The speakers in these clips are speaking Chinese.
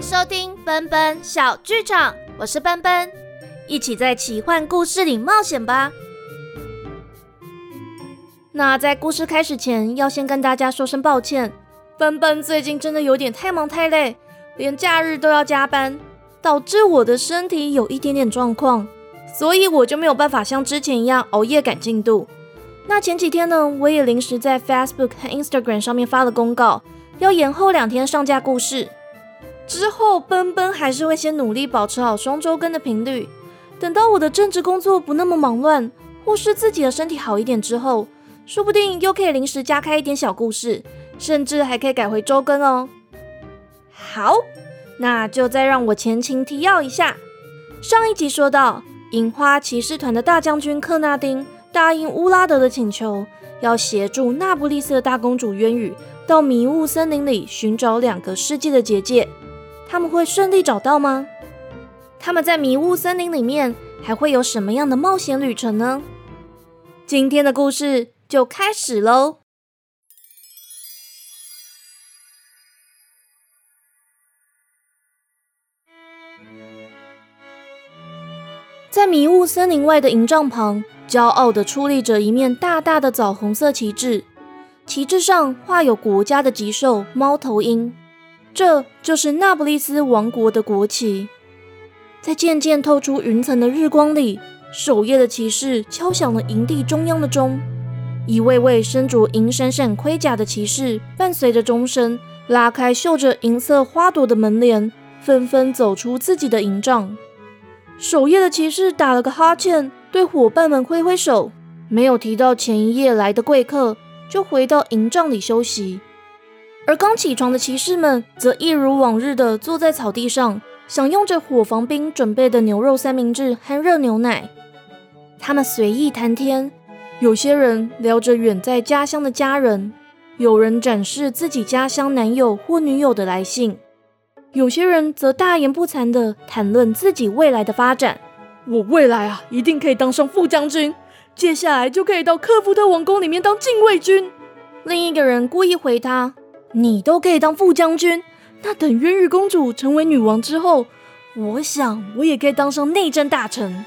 收听奔奔小剧场，我是奔奔，一起在奇幻故事里冒险吧。那在故事开始前，要先跟大家说声抱歉，奔奔最近真的有点太忙太累，连假日都要加班，导致我的身体有一点点状况，所以我就没有办法像之前一样熬夜赶进度。那前几天呢，我也临时在 Facebook 和 Instagram 上面发了公告，要延后两天上架故事。之后，奔奔还是会先努力保持好双周更的频率。等到我的正职工作不那么忙乱，或是自己的身体好一点之后，说不定又可以临时加开一点小故事，甚至还可以改回周更哦。好，那就再让我前情提要一下。上一集说到，樱花骑士团的大将军克纳丁。答应乌拉德的请求，要协助那不勒斯的大公主渊羽到迷雾森林里寻找两个世界的结界。他们会顺利找到吗？他们在迷雾森林里面还会有什么样的冒险旅程呢？今天的故事就开始喽！在迷雾森林外的营帐旁。骄傲的矗立着一面大大的枣红色旗帜，旗帜上画有国家的吉兽猫头鹰，这就是那不勒斯王国的国旗。在渐渐透出云层的日光里，守夜的骑士敲响了营地中央的钟。一位位身着银闪闪盔甲的骑士，伴随着钟声，拉开绣着银色花朵的门帘，纷纷走出自己的营帐。守夜的骑士打了个哈欠。对伙伴们挥挥手，没有提到前一夜来的贵客，就回到营帐里休息。而刚起床的骑士们则一如往日的坐在草地上，享用着火房兵准备的牛肉三明治和热牛奶。他们随意谈天，有些人聊着远在家乡的家人，有人展示自己家乡男友或女友的来信，有些人则大言不惭地谈论自己未来的发展。我未来啊，一定可以当上副将军，接下来就可以到克福特王宫里面当禁卫军。另一个人故意回他：“你都可以当副将军，那等渊羽公主成为女王之后，我想我也可以当上内政大臣。”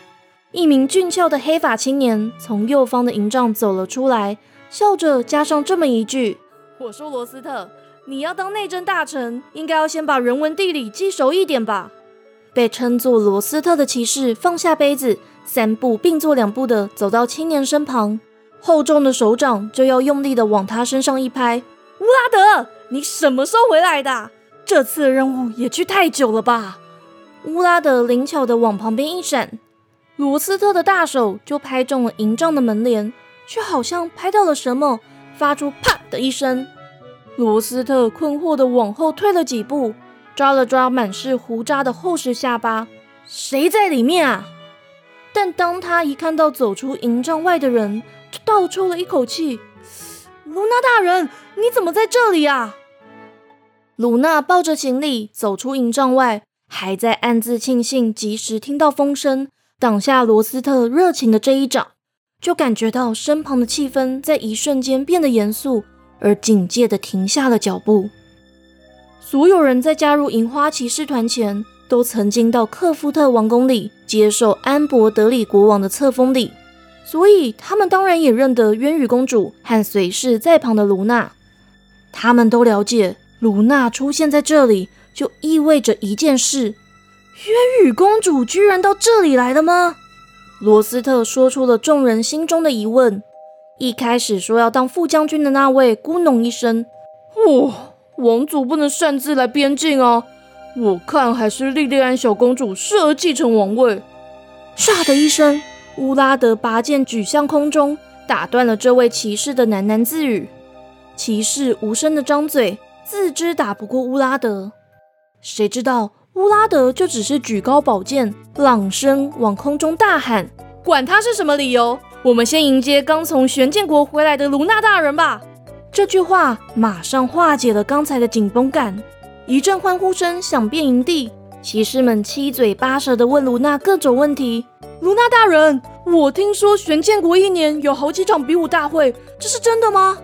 一名俊俏的黑发青年从右方的营帐走了出来，笑着加上这么一句：“我说罗斯特，你要当内政大臣，应该要先把人文地理记熟一点吧。”被称作罗斯特的骑士放下杯子，三步并作两步的走到青年身旁，厚重的手掌就要用力的往他身上一拍。乌拉德，你什么时候回来的？这次的任务也去太久了吧？乌拉德灵巧的往旁边一闪，罗斯特的大手就拍中了营帐的门帘，却好像拍到了什么，发出啪的一声。罗斯特困惑的往后退了几步。抓了抓满是胡渣的厚实下巴，谁在里面啊？但当他一看到走出营帐外的人，就倒抽了一口气。卢娜大人，你怎么在这里啊？鲁娜抱着行李走出营帐外，还在暗自庆幸及时听到风声，挡下罗斯特热情的这一掌，就感觉到身旁的气氛在一瞬间变得严肃，而警戒的停下了脚步。所有人在加入银花骑士团前，都曾经到克夫特王宫里接受安博德里国王的册封礼，所以他们当然也认得渊羽公主和随侍在旁的卢娜。他们都了解，卢娜出现在这里就意味着一件事：渊羽公主居然到这里来了吗？罗斯特说出了众人心中的疑问。一开始说要当副将军的那位咕哝一声：“哇。”王族不能擅自来边境啊！我看还是莉莉安小公主适合继承王位。唰的一声，乌拉德拔剑举向空中，打断了这位骑士的喃喃自语。骑士无声的张嘴，自知打不过乌拉德。谁知道乌拉德就只是举高宝剑，朗声往空中大喊：“管他是什么理由，我们先迎接刚从玄剑国回来的卢娜大人吧！”这句话马上化解了刚才的紧绷感，一阵欢呼声响遍营地，骑士们七嘴八舌地问卢娜各种问题。卢娜大人，我听说玄剑国一年有好几场比武大会，这是真的吗？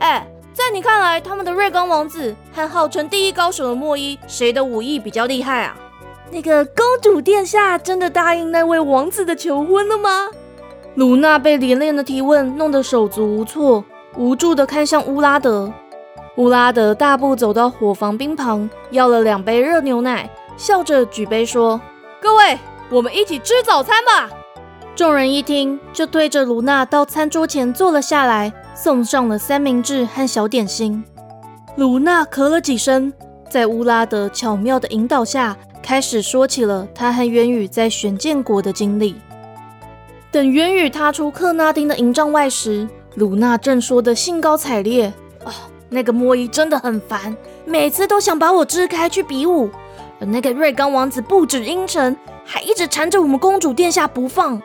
哎，在在你看来，他们的瑞刚王子和号称第一高手的莫伊，谁的武艺比较厉害啊？那个公主殿下真的答应那位王子的求婚了吗？卢娜被连连的提问弄得手足无措，无助的看向乌拉德。乌拉德大步走到火房冰旁，要了两杯热牛奶，笑着举杯说：“各位，我们一起吃早餐吧。”众人一听，就对着卢娜到餐桌前坐了下来，送上了三明治和小点心。卢娜咳了几声，在乌拉德巧妙的引导下，开始说起了她和渊羽在玄剑国的经历。等渊羽踏出克纳丁的营帐外时，卢娜正说的兴高采烈：“哦，那个莫伊真的很烦，每次都想把我支开去比武。而那个瑞刚王子不止阴沉，还一直缠着我们公主殿下不放。”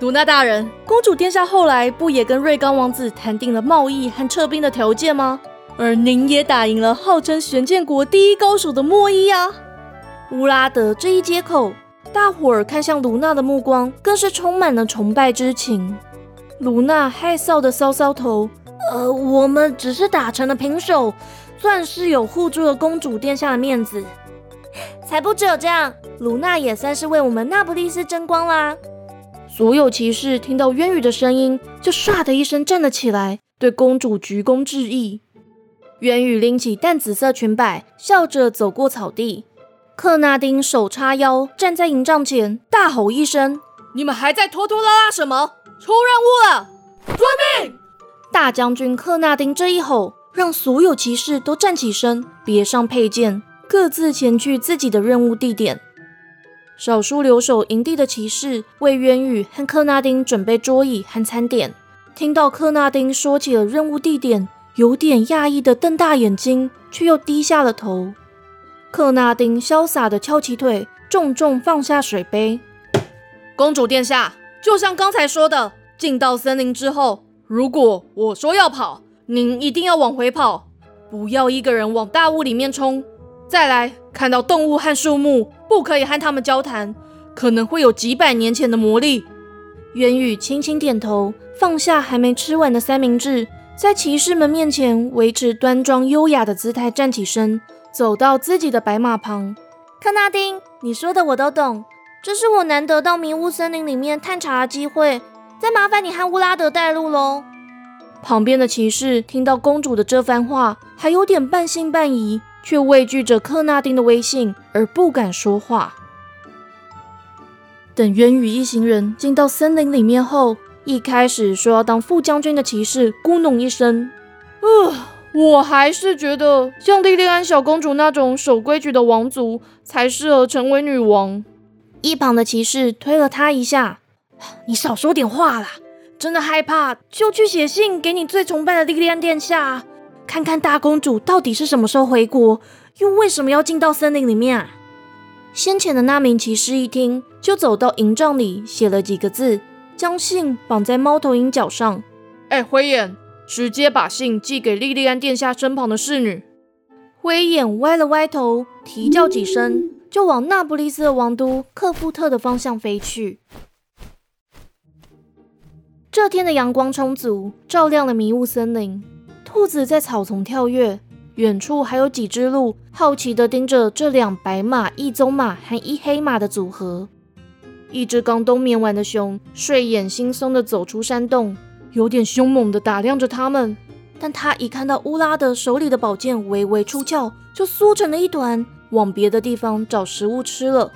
卢娜大人，公主殿下后来不也跟瑞刚王子谈定了贸易和撤兵的条件吗？而您也打赢了号称玄剑国第一高手的莫伊啊！乌拉德这一接口，大伙儿看向卢娜的目光更是充满了崇拜之情。卢娜害臊的搔搔头，呃，我们只是打成了平手，算是有护住了公主殿下的面子。才不只有这样，卢娜也算是为我们那不勒斯争光啦。所有骑士听到渊羽的声音，就唰的一声站了起来，对公主鞠躬致意。渊羽拎起淡紫色裙摆，笑着走过草地。克纳丁手叉腰，站在营帐前，大吼一声：“你们还在拖拖拉拉什么？出任务了！遵命！”大将军克纳丁这一吼，让所有骑士都站起身，别上佩剑，各自前去自己的任务地点。少数留守营地的骑士为渊羽和克纳丁准备桌椅和餐点。听到克纳丁说起了任务地点，有点讶异的瞪大眼睛，却又低下了头。克纳丁潇洒的翘起腿，重重放下水杯。公主殿下，就像刚才说的，进到森林之后，如果我说要跑，您一定要往回跑，不要一个人往大雾里面冲。再来看到动物和树木，不可以和他们交谈，可能会有几百年前的魔力。渊宇轻轻点头，放下还没吃完的三明治，在骑士们面前维持端庄优雅的姿态，站起身，走到自己的白马旁。克纳丁，你说的我都懂，这是我难得到迷雾森林里面探查的机会，再麻烦你和乌拉德带路喽。旁边的骑士听到公主的这番话，还有点半信半疑。却畏惧着克纳丁的威信而不敢说话。等渊羽一行人进到森林里面后，一开始说要当副将军的骑士咕哝一声：“呃，我还是觉得像莉莉安小公主那种守规矩的王族才适合成为女王。”一旁的骑士推了他一下：“你少说点话啦！真的害怕就去写信给你最崇拜的莉莉安殿下。”看看大公主到底是什么时候回国，又为什么要进到森林里面啊？先前的那名骑士一听，就走到营帐里，写了几个字，将信绑在猫头鹰脚上。哎，灰眼，直接把信寄给莉莉安殿下身旁的侍女。灰眼歪了歪头，啼叫几声，就往那不勒斯的王都克夫特的方向飞去。这天的阳光充足，照亮了迷雾森林。兔子在草丛跳跃，远处还有几只鹿好奇地盯着这两白马一棕马和一黑马的组合。一只刚冬眠完的熊睡眼惺忪地走出山洞，有点凶猛地打量着他们。但他一看到乌拉德手里的宝剑微微出鞘，就缩成了一团，往别的地方找食物吃了。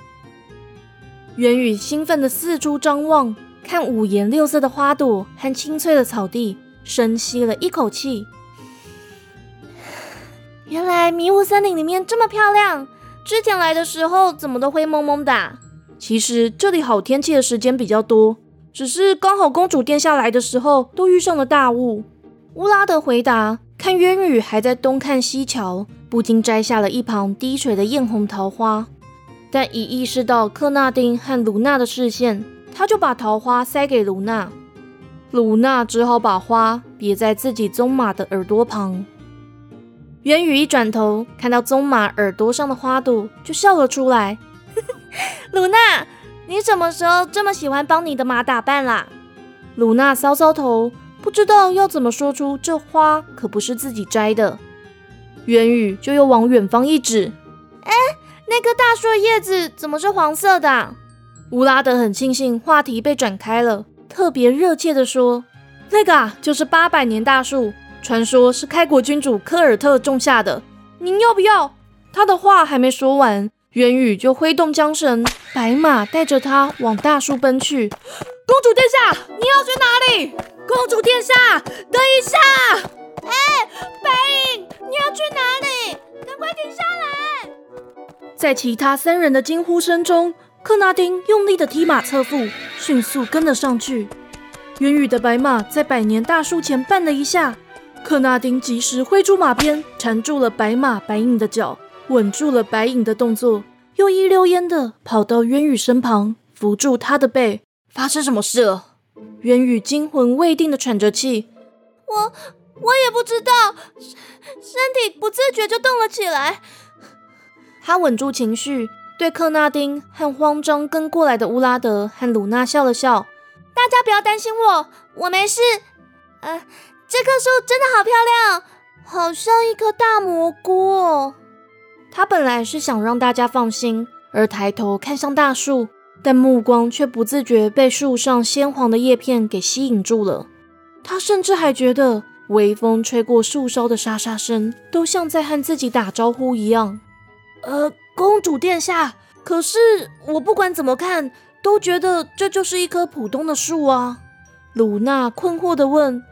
元宇兴奋地四处张望，看五颜六色的花朵和青翠的草地，深吸了一口气。原来迷雾森林里面这么漂亮，之前来的时候怎么都灰蒙蒙的？其实这里好天气的时间比较多，只是刚好公主殿下来的时候都遇上了大雾。乌拉德回答，看渊羽还在东看西瞧，不禁摘下了一旁滴水的艳红桃花，但一意识到克纳丁和卢娜的视线，他就把桃花塞给卢娜。卢娜只好把花别在自己棕马的耳朵旁。元宇一转头，看到棕马耳朵上的花朵，就笑了出来。鲁娜，你什么时候这么喜欢帮你的马打扮啦？鲁娜搔搔头，不知道要怎么说出这花可不是自己摘的。元宇就又往远方一指：“哎，那棵大树的叶子怎么是黄色的？”乌拉德很庆幸话题被转开了，特别热切地说：“那个啊，就是八百年大树，传说是开国君主科尔特种下的。您要不要？”他的话还没说完，元宇就挥动缰绳，白马带着他往大树奔去。公主殿下，你要去哪里？公主殿下，等一下！哎，白影，你要去哪里？赶快停下来！在其他三人的惊呼声中。克纳丁用力的踢马侧腹，迅速跟了上去。元宇的白马在百年大树前绊了一下，克纳丁及时挥出马鞭，缠住了白马白影的脚，稳住了白影的动作，又一溜烟的跑到渊羽身旁，扶住他的背。发生什么事了？渊羽惊魂未定的喘着气。我我也不知道，身体不自觉就动了起来。他稳住情绪。对克纳丁和慌张跟过来的乌拉德和鲁娜笑了笑，大家不要担心我，我没事。呃，这棵树真的好漂亮，好像一颗大蘑菇。哦。他本来是想让大家放心，而抬头看向大树，但目光却不自觉被树上鲜黄的叶片给吸引住了。他甚至还觉得微风吹过树梢的沙沙声，都像在和自己打招呼一样。呃。公主殿下，可是我不管怎么看，都觉得这就是一棵普通的树啊。鲁娜困惑地问，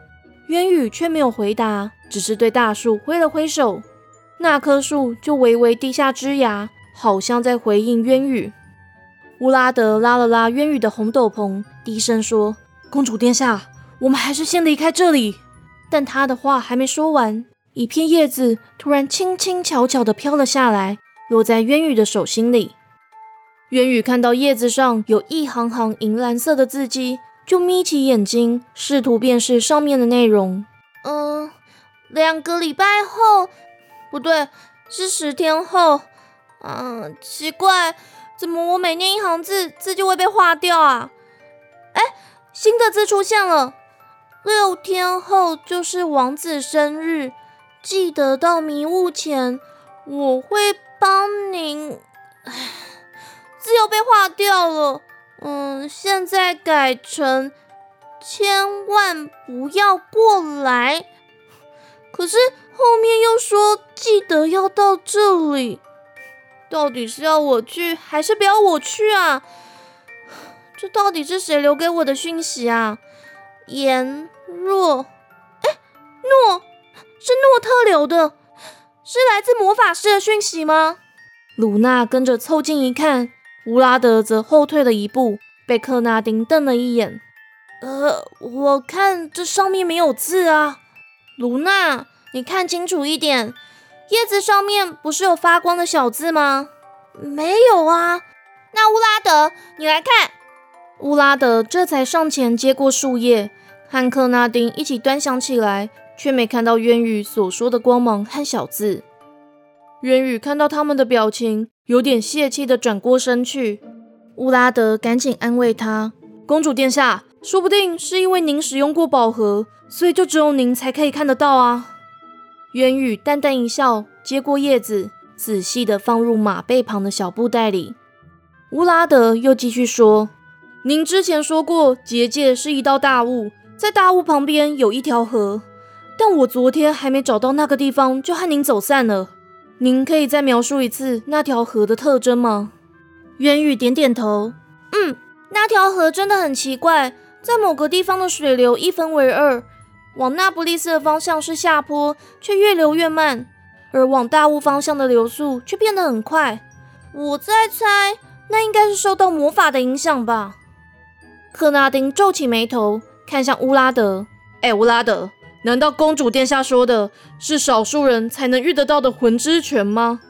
渊羽却没有回答，只是对大树挥了挥手，那棵树就微微低下枝芽，好像在回应渊羽。乌拉德拉了拉渊羽的红斗篷，低声说：“公主殿下，我们还是先离开这里。”但他的话还没说完，一片叶子突然轻轻巧巧地飘了下来。落在渊羽的手心里，渊羽看到叶子上有一行行银蓝色的字迹，就眯起眼睛，试图辨识上面的内容。嗯，两个礼拜后，不对，是十天后。嗯，奇怪，怎么我每念一行字，字就会被划掉啊？哎，新的字出现了。六天后就是王子生日，记得到迷雾前，我会。帮您，字又被划掉了。嗯，现在改成千万不要过来。可是后面又说记得要到这里，到底是要我去还是不要我去啊？这到底是谁留给我的讯息啊？颜若，哎，诺，是诺特留的。是来自魔法师的讯息吗？鲁娜跟着凑近一看，乌拉德则后退了一步，被克纳丁瞪了一眼。呃，我看这上面没有字啊。卢娜，你看清楚一点，叶子上面不是有发光的小字吗？没有啊。那乌拉德，你来看。乌拉德这才上前接过树叶，和克纳丁一起端详起来。却没看到渊羽所说的光芒和小字。渊羽看到他们的表情，有点泄气的转过身去。乌拉德赶紧安慰他：“公主殿下，说不定是因为您使用过宝盒，所以就只有您才可以看得到啊。”渊羽淡淡一笑，接过叶子，仔细的放入马背旁的小布袋里。乌拉德又继续说：“您之前说过，结界是一道大雾，在大雾旁边有一条河。”但我昨天还没找到那个地方，就和您走散了。您可以再描述一次那条河的特征吗？渊宇点点头。嗯，那条河真的很奇怪，在某个地方的水流一分为二，往那不勒斯的方向是下坡，却越流越慢；而往大雾方向的流速却变得很快。我在猜，那应该是受到魔法的影响吧。克纳丁皱起眉头，看向乌拉德。哎，乌拉德。难道公主殿下说的是少数人才能遇得到的魂之泉吗？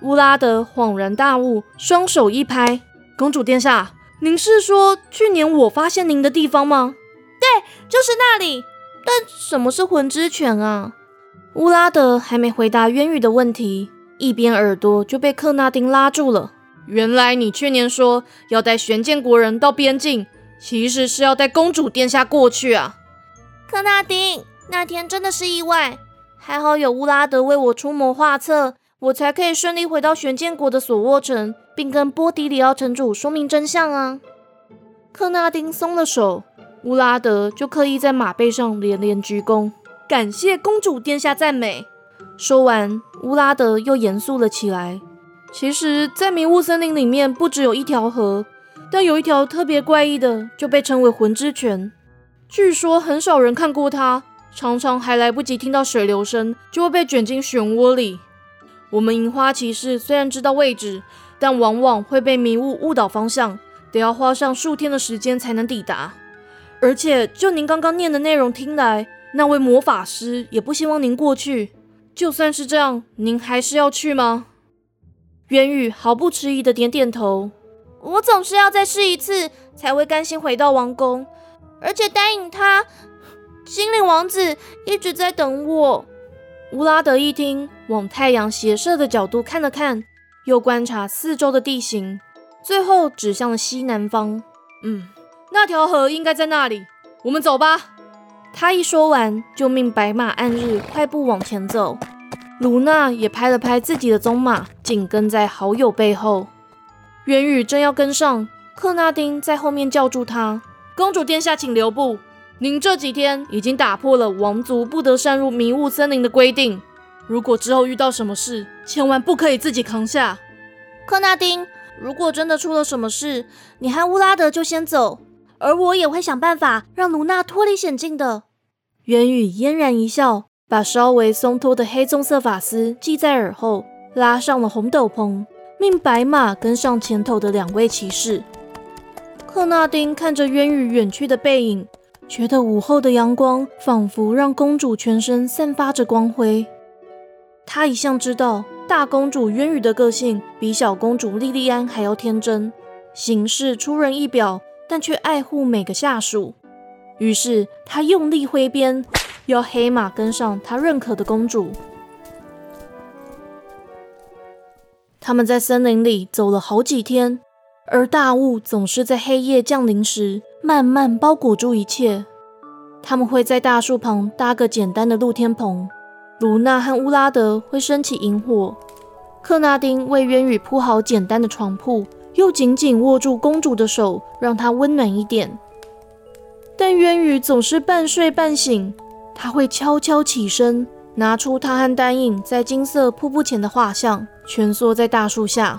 乌拉德恍然大悟，双手一拍：“公主殿下，您是说去年我发现您的地方吗？”“对，就是那里。”“但什么是魂之泉啊？”乌拉德还没回答渊羽的问题，一边耳朵就被克纳丁拉住了。“原来你去年说要带玄剑国人到边境，其实是要带公主殿下过去啊！”克纳丁，那天真的是意外，还好有乌拉德为我出谋划策，我才可以顺利回到玄剑国的索沃城，并跟波迪里奥城主说明真相啊。克纳丁松了手，乌拉德就刻意在马背上连连鞠躬，感谢公主殿下赞美。说完，乌拉德又严肃了起来。其实，在迷雾森林里面，不只有一条河，但有一条特别怪异的，就被称为魂之泉。据说很少人看过它，常常还来不及听到水流声，就会被卷进漩涡里。我们银花骑士虽然知道位置，但往往会被迷雾误导方向。得要花上数天的时间才能抵达，而且就您刚刚念的内容听来，那位魔法师也不希望您过去。就算是这样，您还是要去吗？渊宇毫不迟疑的点点头。我总是要再试一次，才会甘心回到王宫。而且答应他，精灵王子一直在等我。乌拉德一听，往太阳斜射的角度看了看，又观察四周的地形。最后指向了西南方。嗯，那条河应该在那里。我们走吧。他一说完，就命白马暗日快步往前走。卢娜也拍了拍自己的棕马，紧跟在好友背后。元宇正要跟上，克纳丁在后面叫住他：“公主殿下，请留步。您这几天已经打破了王族不得擅入迷雾森林的规定。如果之后遇到什么事，千万不可以自己扛下。”克纳丁。如果真的出了什么事，你和乌拉德就先走，而我也会想办法让卢娜脱离险境的。元宇嫣然一笑，把稍微松脱的黑棕色发丝系在耳后，拉上了红斗篷，命白马跟上前头的两位骑士。克纳丁看着渊宇远去的背影，觉得午后的阳光仿佛让公主全身散发着光辉。他一向知道。大公主渊羽的个性比小公主莉莉安还要天真，行事出人意表，但却爱护每个下属。于是他用力挥鞭，要黑马跟上他认可的公主。他们在森林里走了好几天，而大雾总是在黑夜降临时慢慢包裹住一切。他们会在大树旁搭个简单的露天棚。卢娜和乌拉德会升起萤火，克纳丁为渊羽铺好简单的床铺，又紧紧握住公主的手，让她温暖一点。但渊羽总是半睡半醒，他会悄悄起身，拿出他和丹影在金色瀑布前的画像，蜷缩在大树下。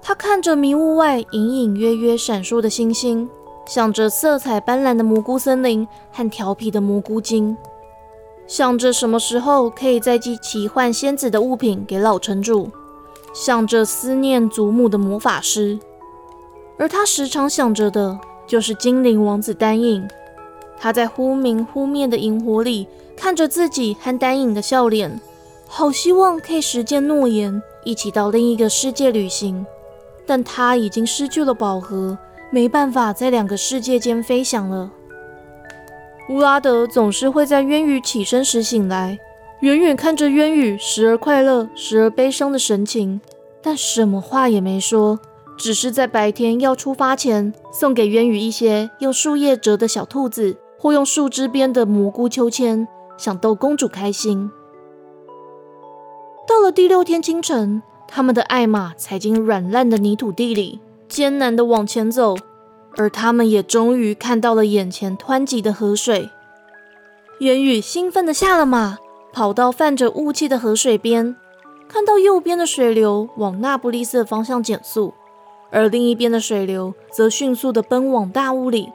他看着迷雾外隐隐约约闪烁的星星，想着色彩斑斓的蘑菇森林和调皮的蘑菇精。想着什么时候可以再寄奇幻仙子的物品给老城主，想着思念祖母的魔法师，而他时常想着的就是精灵王子丹影。他在忽明忽灭的萤火里看着自己和丹影的笑脸，好希望可以实践诺言，一起到另一个世界旅行。但他已经失去了宝盒，没办法在两个世界间飞翔了。乌拉德总是会在渊羽起身时醒来，远远看着渊羽时而快乐、时而悲伤的神情，但什么话也没说，只是在白天要出发前送给渊羽一些用树叶折的小兔子，或用树枝编的蘑菇秋千，想逗公主开心。到了第六天清晨，他们的爱马踩进软烂的泥土地里，艰难地往前走。而他们也终于看到了眼前湍急的河水。元宇兴奋地下了马，跑到泛着雾气的河水边，看到右边的水流往那不勒斯方向减速，而另一边的水流则迅速地奔往大雾里。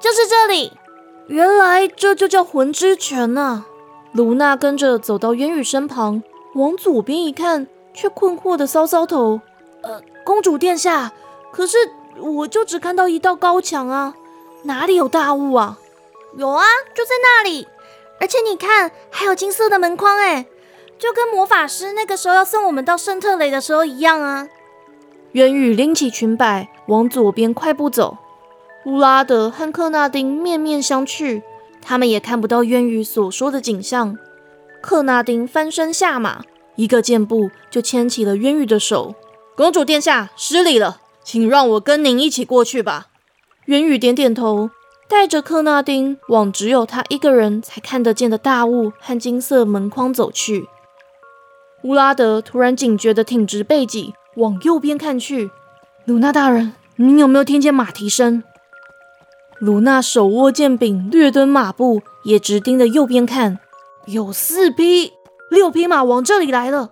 就是这里，原来这就叫魂之泉呐！卢娜跟着走到渊宇身旁，往左边一看，却困惑地搔搔头：“呃，公主殿下，可是……”我就只看到一道高墙啊，哪里有大雾啊？有啊，就在那里。而且你看，还有金色的门框，哎，就跟魔法师那个时候要送我们到圣特雷的时候一样啊。渊宇拎起裙摆往左边快步走，乌拉德和克纳丁面面相觑，他们也看不到渊宇所说的景象。克纳丁翻身下马，一个箭步就牵起了渊宇的手。公主殿下，失礼了。请让我跟您一起过去吧。元宇点点头，带着克纳丁往只有他一个人才看得见的大雾和金色门框走去。乌拉德突然警觉地挺直背脊，往右边看去。鲁娜大人，您有没有听见马蹄声？鲁娜手握剑柄，略蹲马步，也直盯着右边看。有四匹、六匹马往这里来了。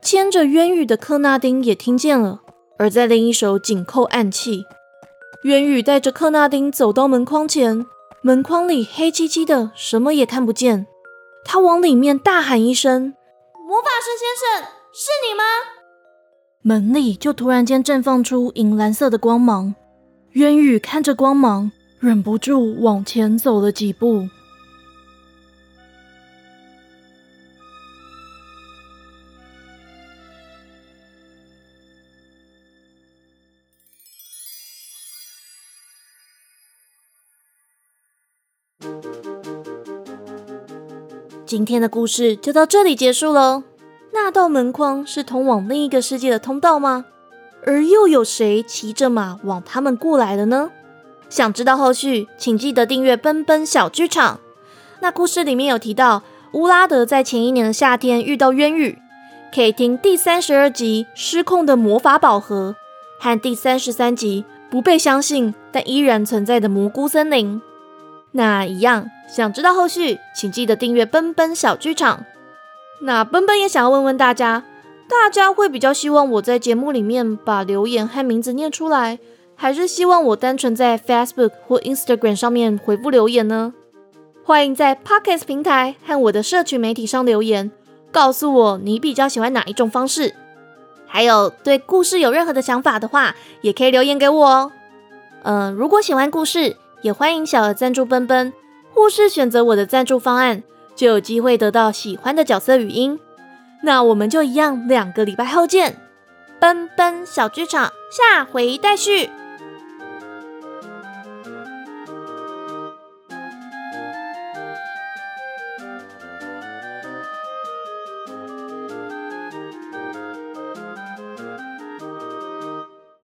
牵着渊羽的克纳丁也听见了，而在另一手紧扣暗器。渊宇带着克纳丁走到门框前，门框里黑漆漆的，什么也看不见。他往里面大喊一声：“魔法师先生，是你吗？”门里就突然间绽放出银蓝色的光芒。渊宇看着光芒，忍不住往前走了几步。今天的故事就到这里结束喽。那道门框是通往另一个世界的通道吗？而又有谁骑着马往他们过来了呢？想知道后续，请记得订阅奔奔小剧场。那故事里面有提到，乌拉德在前一年的夏天遇到渊羽，可以听第三十二集《失控的魔法宝盒》和第三十三集《不被相信但依然存在的蘑菇森林》。那一样，想知道后续，请记得订阅奔奔小剧场。那奔奔也想要问问大家，大家会比较希望我在节目里面把留言和名字念出来，还是希望我单纯在 Facebook 或 Instagram 上面回复留言呢？欢迎在 Pocket 平台和我的社群媒体上留言，告诉我你比较喜欢哪一种方式。还有对故事有任何的想法的话，也可以留言给我哦。嗯，如果喜欢故事，也欢迎小额赞助奔奔，或是选择我的赞助方案，就有机会得到喜欢的角色语音。那我们就一样，两个礼拜后见，奔奔小剧场下回待续。